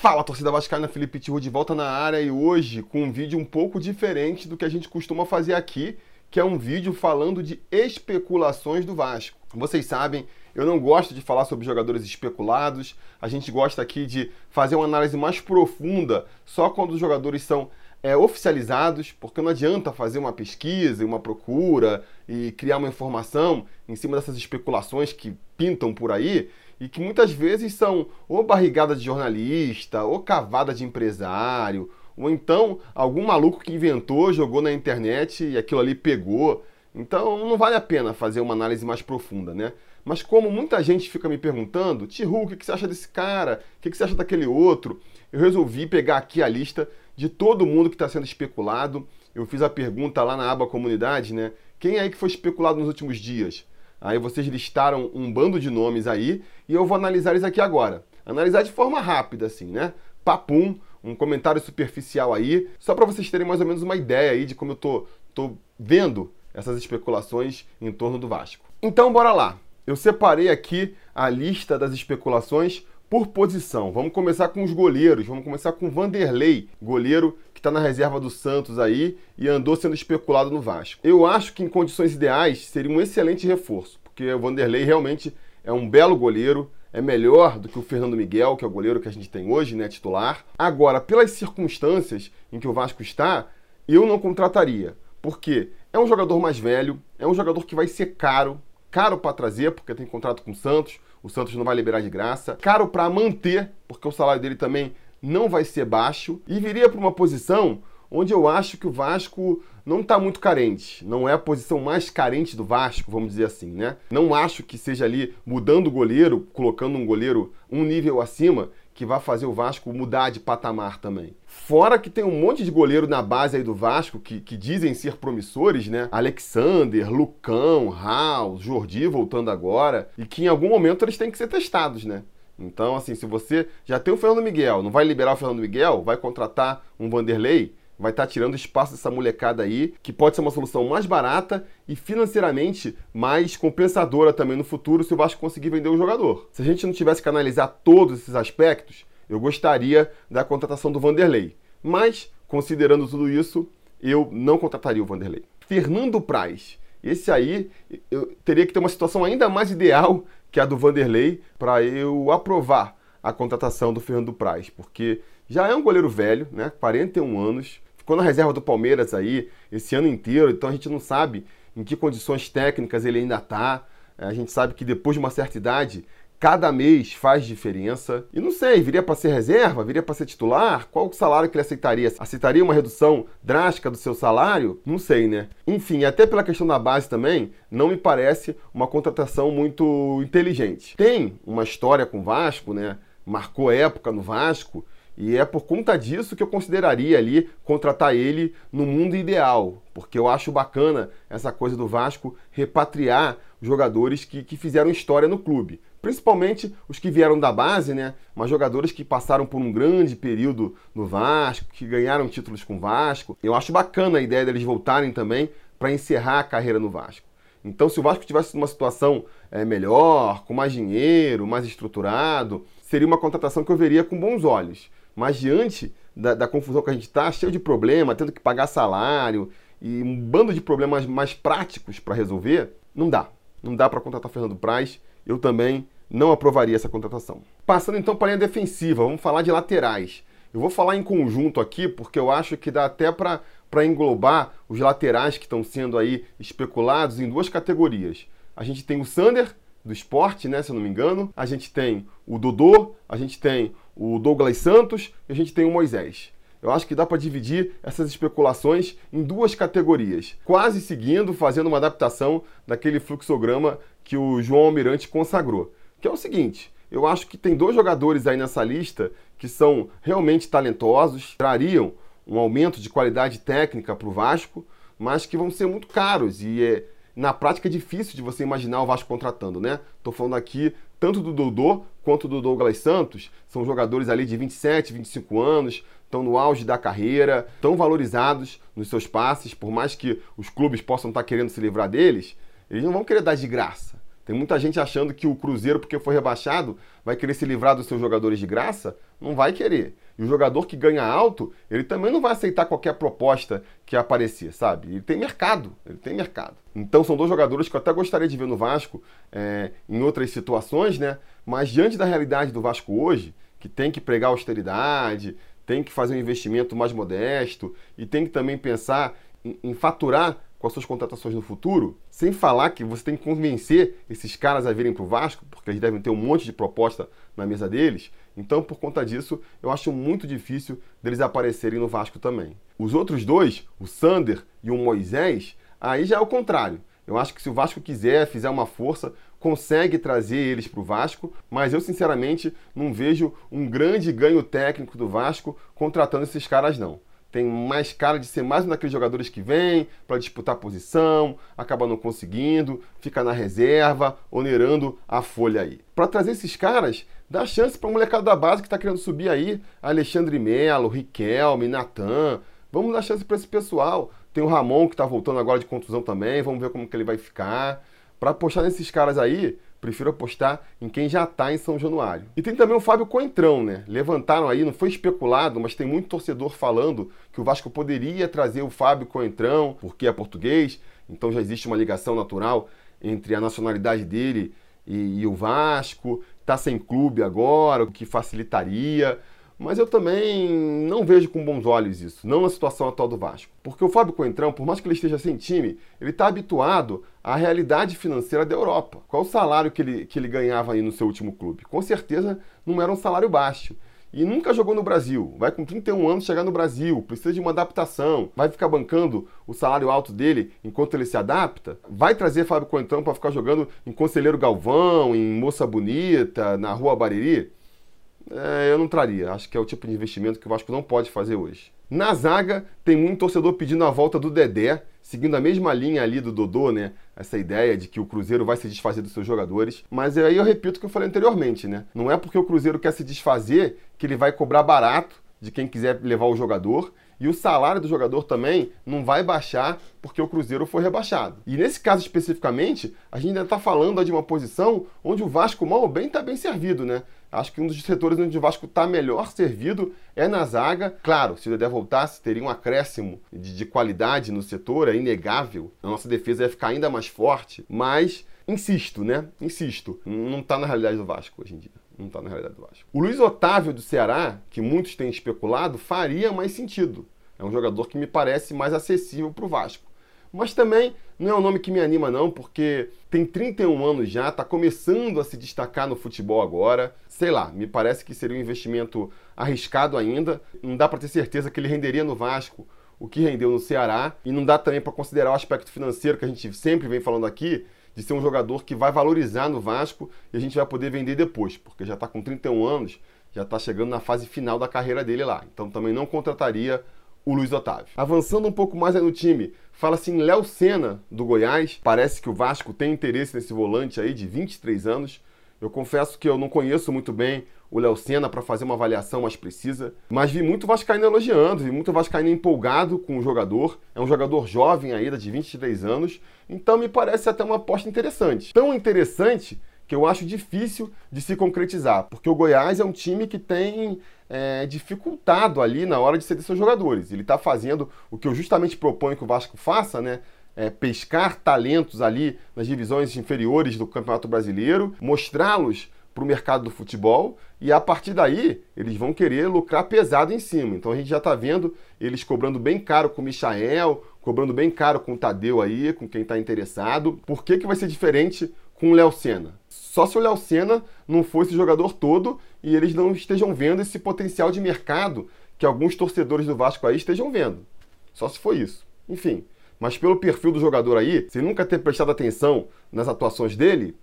Fala, torcida vascaína, Felipe Tiru de volta na área e hoje com um vídeo um pouco diferente do que a gente costuma fazer aqui, que é um vídeo falando de especulações do Vasco. Vocês sabem, eu não gosto de falar sobre jogadores especulados, a gente gosta aqui de fazer uma análise mais profunda só quando os jogadores são é, oficializados, porque não adianta fazer uma pesquisa, uma procura e criar uma informação em cima dessas especulações que pintam por aí e que muitas vezes são ou barrigada de jornalista, ou cavada de empresário, ou então algum maluco que inventou, jogou na internet e aquilo ali pegou. Então não vale a pena fazer uma análise mais profunda, né? Mas como muita gente fica me perguntando, Tihu, o que você acha desse cara? O que você acha daquele outro? Eu resolvi pegar aqui a lista de todo mundo que está sendo especulado. Eu fiz a pergunta lá na aba comunidade, né? Quem aí que foi especulado nos últimos dias? Aí vocês listaram um bando de nomes aí e eu vou analisar eles aqui agora. Analisar de forma rápida, assim, né? Papum, um comentário superficial aí, só para vocês terem mais ou menos uma ideia aí de como eu tô, tô vendo essas especulações em torno do Vasco. Então, bora lá. Eu separei aqui a lista das especulações por posição. Vamos começar com os goleiros. Vamos começar com Vanderlei, goleiro que está na reserva do Santos aí e andou sendo especulado no Vasco. Eu acho que em condições ideais seria um excelente reforço, porque o Vanderlei realmente é um belo goleiro, é melhor do que o Fernando Miguel, que é o goleiro que a gente tem hoje, né, titular. Agora, pelas circunstâncias em que o Vasco está, eu não contrataria, porque é um jogador mais velho, é um jogador que vai ser caro, caro para trazer, porque tem contrato com o Santos, o Santos não vai liberar de graça, caro para manter, porque o salário dele também não vai ser baixo e viria para uma posição onde eu acho que o Vasco não está muito carente. Não é a posição mais carente do Vasco, vamos dizer assim, né? Não acho que seja ali mudando o goleiro, colocando um goleiro um nível acima, que vai fazer o Vasco mudar de patamar também. Fora que tem um monte de goleiro na base aí do Vasco que, que dizem ser promissores, né? Alexander, Lucão, Raul, Jordi voltando agora, e que em algum momento eles têm que ser testados, né? Então, assim, se você já tem o Fernando Miguel, não vai liberar o Fernando Miguel, vai contratar um Vanderlei, vai estar tá tirando espaço dessa molecada aí, que pode ser uma solução mais barata e financeiramente mais compensadora também no futuro se o Vasco conseguir vender o jogador. Se a gente não tivesse que analisar todos esses aspectos, eu gostaria da contratação do Vanderlei. Mas, considerando tudo isso, eu não contrataria o Vanderlei. Fernando Praz. Esse aí, eu teria que ter uma situação ainda mais ideal que a do Vanderlei, para eu aprovar a contratação do Fernando Praz, porque já é um goleiro velho, né? 41 anos, ficou na reserva do Palmeiras aí esse ano inteiro, então a gente não sabe em que condições técnicas ele ainda está. A gente sabe que depois de uma certa idade cada mês faz diferença. E não sei, viria para ser reserva? Viria para ser titular? Qual o salário que ele aceitaria? Aceitaria uma redução drástica do seu salário? Não sei, né? Enfim, até pela questão da base também, não me parece uma contratação muito inteligente. Tem uma história com o Vasco, né? Marcou época no Vasco. E é por conta disso que eu consideraria ali contratar ele no mundo ideal, porque eu acho bacana essa coisa do Vasco repatriar jogadores que, que fizeram história no clube principalmente os que vieram da base, né? Mas jogadores que passaram por um grande período no Vasco, que ganharam títulos com o Vasco. Eu acho bacana a ideia deles voltarem também para encerrar a carreira no Vasco. Então, se o Vasco tivesse uma situação é, melhor, com mais dinheiro, mais estruturado, seria uma contratação que eu veria com bons olhos. Mas diante da, da confusão que a gente está, cheio de problema, tendo que pagar salário e um bando de problemas mais práticos para resolver, não dá. Não dá para contratar Fernando Praz eu também não aprovaria essa contratação. Passando então para a linha defensiva, vamos falar de laterais. Eu vou falar em conjunto aqui porque eu acho que dá até para englobar os laterais que estão sendo aí especulados em duas categorias. A gente tem o Sander, do esporte, né, se eu não me engano. A gente tem o Dodô, a gente tem o Douglas Santos e a gente tem o Moisés. Eu acho que dá para dividir essas especulações em duas categorias, quase seguindo, fazendo uma adaptação daquele fluxograma que o João Almirante consagrou. Que é o seguinte: eu acho que tem dois jogadores aí nessa lista que são realmente talentosos, trariam um aumento de qualidade técnica para o Vasco, mas que vão ser muito caros e é, na prática é difícil de você imaginar o Vasco contratando, né? Estou falando aqui tanto do Dodô quanto do Douglas Santos, são jogadores ali de 27, 25 anos, estão no auge da carreira, tão valorizados nos seus passes, por mais que os clubes possam estar querendo se livrar deles, eles não vão querer dar de graça. Tem muita gente achando que o Cruzeiro, porque foi rebaixado, vai querer se livrar dos seus jogadores de graça. não vai querer. E o jogador que ganha alto, ele também não vai aceitar qualquer proposta que aparecer, sabe? Ele tem mercado, ele tem mercado. Então são dois jogadores que eu até gostaria de ver no Vasco é, em outras situações, né? Mas diante da realidade do Vasco hoje, que tem que pregar austeridade, tem que fazer um investimento mais modesto e tem que também pensar em, em faturar com as suas contratações no futuro, sem falar que você tem que convencer esses caras a virem para o Vasco, porque eles devem ter um monte de proposta na mesa deles. Então, por conta disso, eu acho muito difícil deles aparecerem no Vasco também. Os outros dois, o Sander e o Moisés, aí já é o contrário. Eu acho que se o Vasco quiser, fizer uma força, consegue trazer eles para o Vasco, mas eu sinceramente não vejo um grande ganho técnico do Vasco contratando esses caras não tem mais cara de ser mais um daqueles jogadores que vem para disputar posição, acaba não conseguindo, fica na reserva, onerando a folha aí. Para trazer esses caras, dá chance para o molecada da base que está querendo subir aí, Alexandre Melo, Riquelme, Natan. Vamos dar chance para esse pessoal. Tem o Ramon que está voltando agora de contusão também, vamos ver como que ele vai ficar. Para apostar nesses caras aí, prefiro apostar em quem já está em São Januário. E tem também o Fábio Coentrão, né? Levantaram aí, não foi especulado, mas tem muito torcedor falando que o Vasco poderia trazer o Fábio Coentrão, porque é português, então já existe uma ligação natural entre a nacionalidade dele e, e o Vasco. Está sem clube agora, o que facilitaria. Mas eu também não vejo com bons olhos isso, não na situação atual do Vasco. Porque o Fábio Coentrão, por mais que ele esteja sem time, ele está habituado à realidade financeira da Europa. Qual o salário que ele, que ele ganhava aí no seu último clube? Com certeza não era um salário baixo. E nunca jogou no Brasil. Vai com 31 anos chegar no Brasil, precisa de uma adaptação. Vai ficar bancando o salário alto dele enquanto ele se adapta? Vai trazer Fábio Coentrão para ficar jogando em Conselheiro Galvão, em Moça Bonita, na Rua Bariri? É, eu não traria. Acho que é o tipo de investimento que o Vasco não pode fazer hoje. Na zaga, tem muito torcedor pedindo a volta do Dedé, seguindo a mesma linha ali do Dodô, né? Essa ideia de que o Cruzeiro vai se desfazer dos seus jogadores. Mas aí eu repito o que eu falei anteriormente, né? Não é porque o Cruzeiro quer se desfazer que ele vai cobrar barato de quem quiser levar o jogador. E o salário do jogador também não vai baixar porque o Cruzeiro foi rebaixado. E nesse caso especificamente, a gente ainda está falando de uma posição onde o Vasco mal ou bem está bem servido, né? Acho que um dos setores onde o Vasco está melhor servido é na zaga. Claro, se o Dedé voltasse, teria um acréscimo de, de qualidade no setor, é inegável. A nossa defesa ia ficar ainda mais forte, mas insisto, né? Insisto, não está na realidade do Vasco hoje em dia. Não está na realidade do Vasco. O Luiz Otávio do Ceará, que muitos têm especulado, faria mais sentido. É um jogador que me parece mais acessível para o Vasco. Mas também não é um nome que me anima, não, porque tem 31 anos já, está começando a se destacar no futebol agora. Sei lá, me parece que seria um investimento arriscado ainda. Não dá para ter certeza que ele renderia no Vasco o que rendeu no Ceará. E não dá também para considerar o aspecto financeiro que a gente sempre vem falando aqui, de ser um jogador que vai valorizar no Vasco e a gente vai poder vender depois, porque já está com 31 anos, já está chegando na fase final da carreira dele lá. Então também não contrataria o Luiz Otávio. Avançando um pouco mais no time, fala-se em Léo Senna, do Goiás. Parece que o Vasco tem interesse nesse volante aí de 23 anos. Eu confesso que eu não conheço muito bem o Léo Senna para fazer uma avaliação mais precisa, mas vi muito Vascaíno elogiando, vi muito Vascaíno empolgado com o jogador. É um jogador jovem ainda, de 23 anos, então me parece até uma aposta interessante. Tão interessante que eu acho difícil de se concretizar, porque o Goiás é um time que tem é, dificultado ali na hora de ceder seus jogadores. Ele está fazendo o que eu justamente proponho que o Vasco faça, né? É, pescar talentos ali nas divisões inferiores do Campeonato Brasileiro, mostrá-los para o mercado do futebol e a partir daí eles vão querer lucrar pesado em cima. Então a gente já está vendo eles cobrando bem caro com o Michael, cobrando bem caro com o Tadeu aí, com quem está interessado. Por que, que vai ser diferente com o Léo Senna? Só se o Léo Senna não for esse jogador todo e eles não estejam vendo esse potencial de mercado que alguns torcedores do Vasco aí estejam vendo. Só se for isso. Enfim, mas pelo perfil do jogador aí, sem nunca ter prestado atenção nas atuações dele,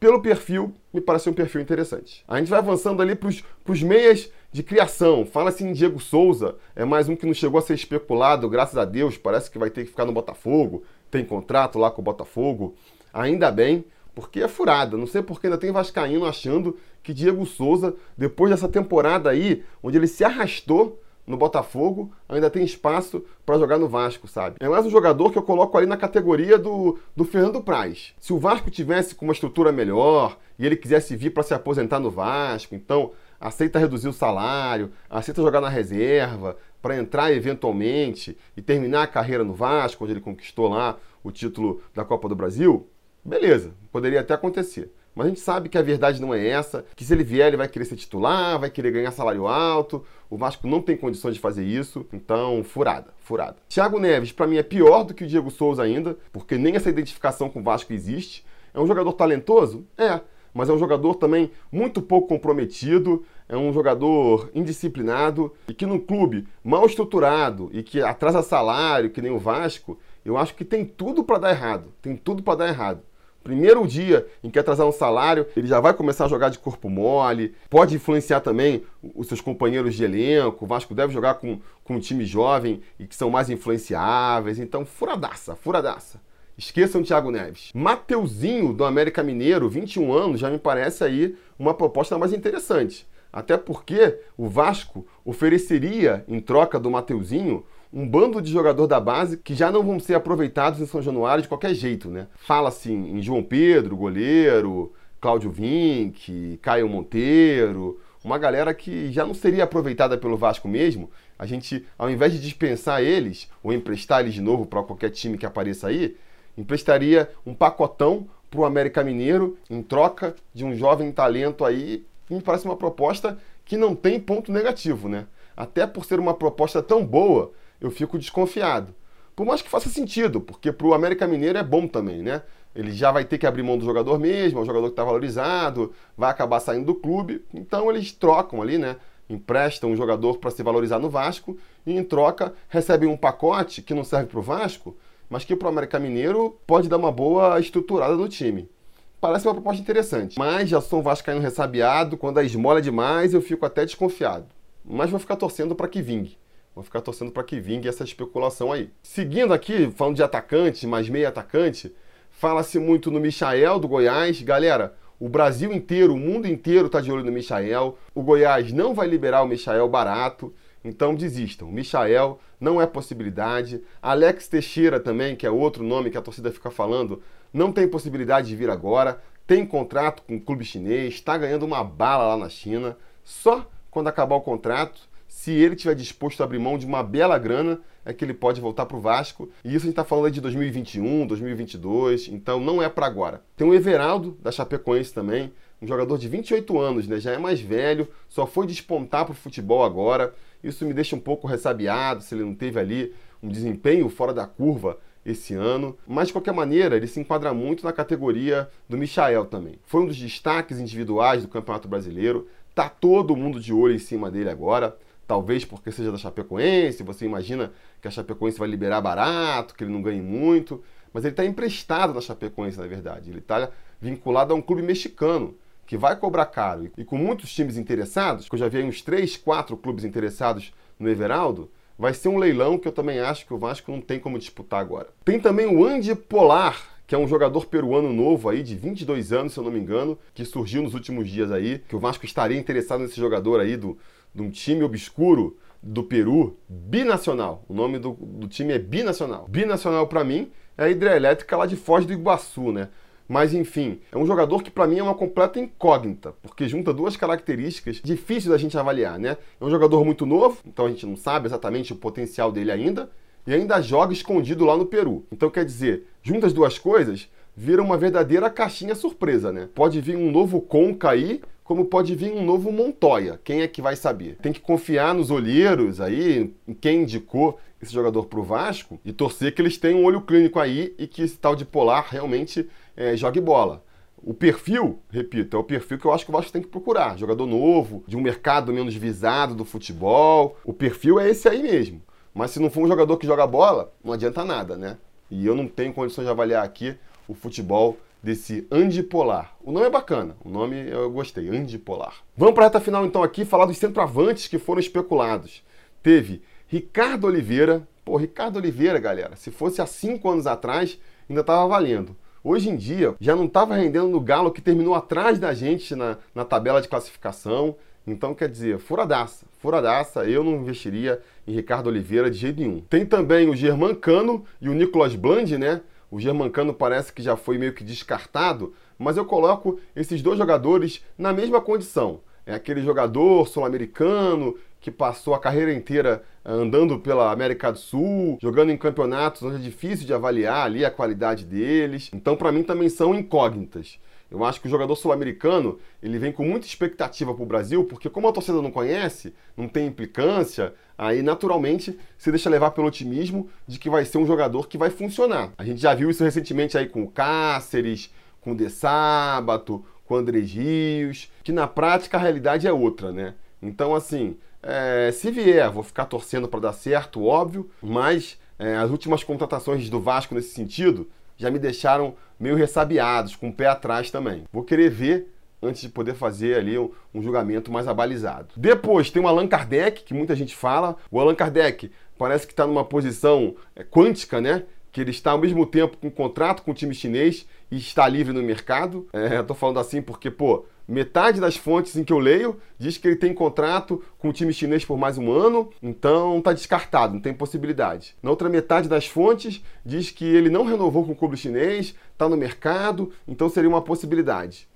pelo perfil, me parece um perfil interessante. A gente vai avançando ali para os meias de criação. Fala-se em Diego Souza, é mais um que não chegou a ser especulado, graças a Deus, parece que vai ter que ficar no Botafogo, tem contrato lá com o Botafogo. Ainda bem, porque é furada. Não sei porque ainda tem Vascaíno achando que Diego Souza, depois dessa temporada aí, onde ele se arrastou no Botafogo, ainda tem espaço para jogar no Vasco, sabe? É mais um jogador que eu coloco ali na categoria do, do Fernando Praz. Se o Vasco tivesse com uma estrutura melhor e ele quisesse vir para se aposentar no Vasco, então aceita reduzir o salário, aceita jogar na reserva, para entrar eventualmente e terminar a carreira no Vasco, onde ele conquistou lá o título da Copa do Brasil, beleza, poderia até acontecer. Mas a gente sabe que a verdade não é essa, que se ele vier, ele vai querer ser titular, vai querer ganhar salário alto. O Vasco não tem condições de fazer isso, então furada, furada. Thiago Neves, para mim, é pior do que o Diego Souza ainda, porque nem essa identificação com o Vasco existe. É um jogador talentoso? É, mas é um jogador também muito pouco comprometido, é um jogador indisciplinado e que num clube mal estruturado e que atrasa salário, que nem o Vasco, eu acho que tem tudo para dar errado. Tem tudo para dar errado. Primeiro dia em que atrasar um salário, ele já vai começar a jogar de corpo mole, pode influenciar também os seus companheiros de elenco. O Vasco deve jogar com, com um time jovem e que são mais influenciáveis. Então, furadaça, furadaça. Esqueçam o Thiago Neves. Mateuzinho, do América Mineiro, 21 anos, já me parece aí uma proposta mais interessante. Até porque o Vasco ofereceria, em troca do Mateuzinho, um bando de jogador da base que já não vão ser aproveitados em São Januário de qualquer jeito, né? Fala-se em João Pedro, goleiro, Cláudio Vinck, Caio Monteiro, uma galera que já não seria aproveitada pelo Vasco mesmo. A gente, ao invés de dispensar eles ou emprestar eles de novo para qualquer time que apareça aí, emprestaria um pacotão para o América Mineiro em troca de um jovem talento aí. Me parece uma proposta que não tem ponto negativo, né? Até por ser uma proposta tão boa, eu fico desconfiado. Por mais que faça sentido, porque para o América Mineiro é bom também, né? Ele já vai ter que abrir mão do jogador mesmo, é um jogador que está valorizado, vai acabar saindo do clube, então eles trocam ali, né? Emprestam um jogador para se valorizar no Vasco e em troca recebem um pacote que não serve para o Vasco, mas que para o América Mineiro pode dar uma boa estruturada no time. Parece uma proposta interessante, mas já sou um vascaíno ressabiado, quando a esmola é demais eu fico até desconfiado. Mas vou ficar torcendo para que vingue. Vou ficar torcendo para que vingue essa especulação aí. Seguindo aqui, falando de atacante, mais meio atacante, fala-se muito no Michael do Goiás. Galera, o Brasil inteiro, o mundo inteiro está de olho no Michael. O Goiás não vai liberar o Michael barato. Então desistam. Michael não é possibilidade. Alex Teixeira também, que é outro nome que a torcida fica falando, não tem possibilidade de vir agora. Tem contrato com o clube chinês, está ganhando uma bala lá na China. Só quando acabar o contrato, se ele tiver disposto a abrir mão de uma bela grana, é que ele pode voltar para o Vasco. E isso a gente está falando de 2021, 2022, então não é para agora. Tem o Everaldo, da Chapecoense também, um jogador de 28 anos, né? já é mais velho, só foi despontar para o futebol agora. Isso me deixa um pouco ressabiado se ele não teve ali um desempenho fora da curva esse ano, mas de qualquer maneira ele se enquadra muito na categoria do Michael também. Foi um dos destaques individuais do Campeonato Brasileiro, tá todo mundo de olho em cima dele agora, talvez porque seja da Chapecoense, você imagina que a Chapecoense vai liberar barato, que ele não ganhe muito, mas ele está emprestado na Chapecoense, na verdade, ele está vinculado a um clube mexicano que vai cobrar caro e com muitos times interessados, que eu já vi uns 3, 4 clubes interessados no Everaldo, vai ser um leilão que eu também acho que o Vasco não tem como disputar agora. Tem também o Andy Polar, que é um jogador peruano novo aí, de 22 anos, se eu não me engano, que surgiu nos últimos dias aí, que o Vasco estaria interessado nesse jogador aí do, de um time obscuro do Peru, binacional. O nome do, do time é binacional. Binacional para mim é a hidrelétrica lá de Foz do Iguaçu, né? Mas enfim, é um jogador que para mim é uma completa incógnita, porque junta duas características difíceis da gente avaliar, né? É um jogador muito novo, então a gente não sabe exatamente o potencial dele ainda, e ainda joga escondido lá no Peru. Então quer dizer, juntas as duas coisas, vira uma verdadeira caixinha surpresa, né? Pode vir um novo Conca aí, como pode vir um novo Montoya. Quem é que vai saber? Tem que confiar nos olheiros aí, em quem indicou esse jogador para o Vasco e torcer que eles tenham um olho clínico aí e que esse tal de Polar realmente é, jogue bola. O perfil, repito, é o perfil que eu acho que o Vasco tem que procurar. Jogador novo, de um mercado menos visado do futebol. O perfil é esse aí mesmo. Mas se não for um jogador que joga bola, não adianta nada, né? E eu não tenho condições de avaliar aqui o futebol desse Andipolar. O nome é bacana, o nome eu gostei, Andipolar. Vamos para a reta final então aqui falar dos centroavantes que foram especulados. Teve Ricardo Oliveira. Pô, Ricardo Oliveira, galera, se fosse há cinco anos atrás, ainda estava valendo. Hoje em dia, já não estava rendendo no Galo que terminou atrás da gente na, na tabela de classificação. Então, quer dizer, furadaça. Furadaça, eu não investiria em Ricardo Oliveira de jeito nenhum. Tem também o Germancano e o Nicolas Bland, né? O Germancano parece que já foi meio que descartado, mas eu coloco esses dois jogadores na mesma condição. é aquele jogador sul-americano que passou a carreira inteira andando pela América do Sul, jogando em campeonatos onde é difícil de avaliar ali a qualidade deles. Então, para mim, também são incógnitas. Eu acho que o jogador sul-americano ele vem com muita expectativa para o Brasil, porque como a torcida não conhece, não tem implicância, aí naturalmente se deixa levar pelo otimismo de que vai ser um jogador que vai funcionar. A gente já viu isso recentemente aí com o Cáceres, com o De Sábato, com o Andrés Rios, que na prática a realidade é outra, né? Então, assim, é, se vier, vou ficar torcendo para dar certo, óbvio, mas é, as últimas contratações do Vasco nesse sentido já me deixaram meio ressabiados, com o pé atrás também. Vou querer ver antes de poder fazer ali um, um, julgamento mais abalizado. Depois tem o Allan Kardec, que muita gente fala. O Allan Kardec parece que está numa posição é, quântica, né? Que ele está ao mesmo tempo com contrato com o time chinês e está livre no mercado. É, Estou falando assim porque, pô, Metade das fontes em que eu leio diz que ele tem contrato com o time chinês por mais um ano, então está descartado, não tem possibilidade. Na outra metade das fontes diz que ele não renovou com o clube chinês, está no mercado, então seria uma possibilidade.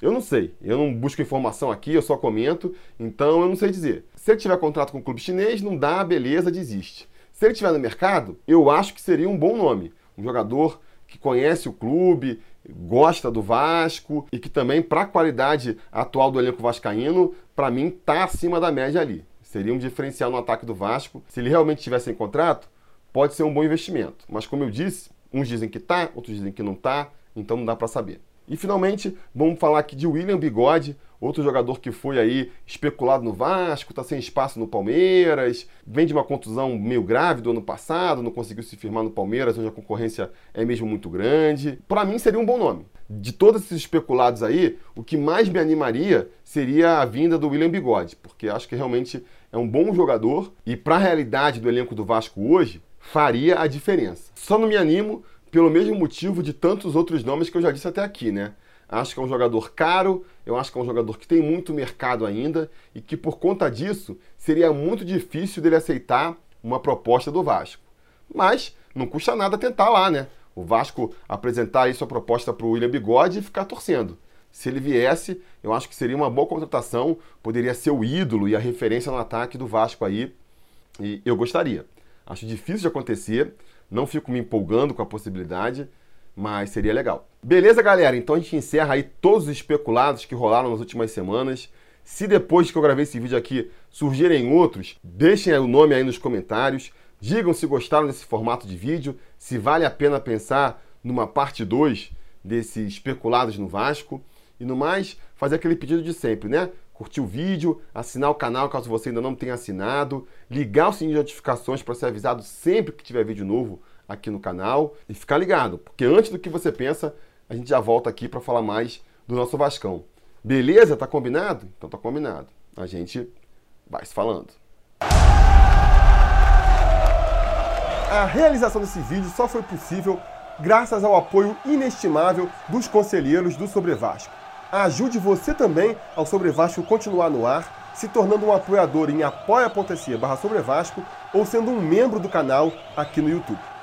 Eu não sei, eu não busco informação aqui, eu só comento, então eu não sei dizer. Se ele tiver contrato com o clube chinês, não dá, beleza, desiste. Se ele estiver no mercado, eu acho que seria um bom nome. Um jogador que conhece o clube, gosta do Vasco e que também, para a qualidade atual do elenco vascaíno, para mim está acima da média ali. Seria um diferencial no ataque do Vasco. Se ele realmente tivesse em contrato, pode ser um bom investimento. Mas como eu disse, uns dizem que tá, outros dizem que não tá, então não dá para saber. E finalmente, vamos falar aqui de William Bigode, outro jogador que foi aí especulado no Vasco, está sem espaço no Palmeiras, vem de uma contusão meio grave do ano passado, não conseguiu se firmar no Palmeiras, onde a concorrência é mesmo muito grande. Para mim seria um bom nome. De todos esses especulados aí, o que mais me animaria seria a vinda do William Bigode, porque acho que realmente é um bom jogador e para a realidade do elenco do Vasco hoje, faria a diferença. Só não me animo pelo mesmo motivo de tantos outros nomes que eu já disse até aqui, né? Acho que é um jogador caro, eu acho que é um jogador que tem muito mercado ainda e que por conta disso seria muito difícil dele aceitar uma proposta do Vasco. Mas não custa nada tentar lá, né? O Vasco apresentar aí sua proposta para o William Bigode e ficar torcendo. Se ele viesse, eu acho que seria uma boa contratação, poderia ser o ídolo e a referência no ataque do Vasco aí. E eu gostaria. Acho difícil de acontecer, não fico me empolgando com a possibilidade, mas seria legal. Beleza, galera? Então a gente encerra aí todos os especulados que rolaram nas últimas semanas. Se depois que eu gravei esse vídeo aqui surgirem outros, deixem o nome aí nos comentários. Digam se gostaram desse formato de vídeo, se vale a pena pensar numa parte 2 desses especulados no Vasco. E no mais, fazer aquele pedido de sempre, né? curtir o vídeo, assinar o canal caso você ainda não tenha assinado, ligar o sininho de notificações para ser avisado sempre que tiver vídeo novo aqui no canal e ficar ligado, porque antes do que você pensa, a gente já volta aqui para falar mais do nosso Vascão. Beleza? Tá combinado? Então tá combinado. A gente vai se falando. A realização desse vídeo só foi possível graças ao apoio inestimável dos conselheiros do Sobre Vasco. Ajude você também ao Sobre Vasco continuar no ar, se tornando um apoiador em apoia.se barra ou sendo um membro do canal aqui no YouTube.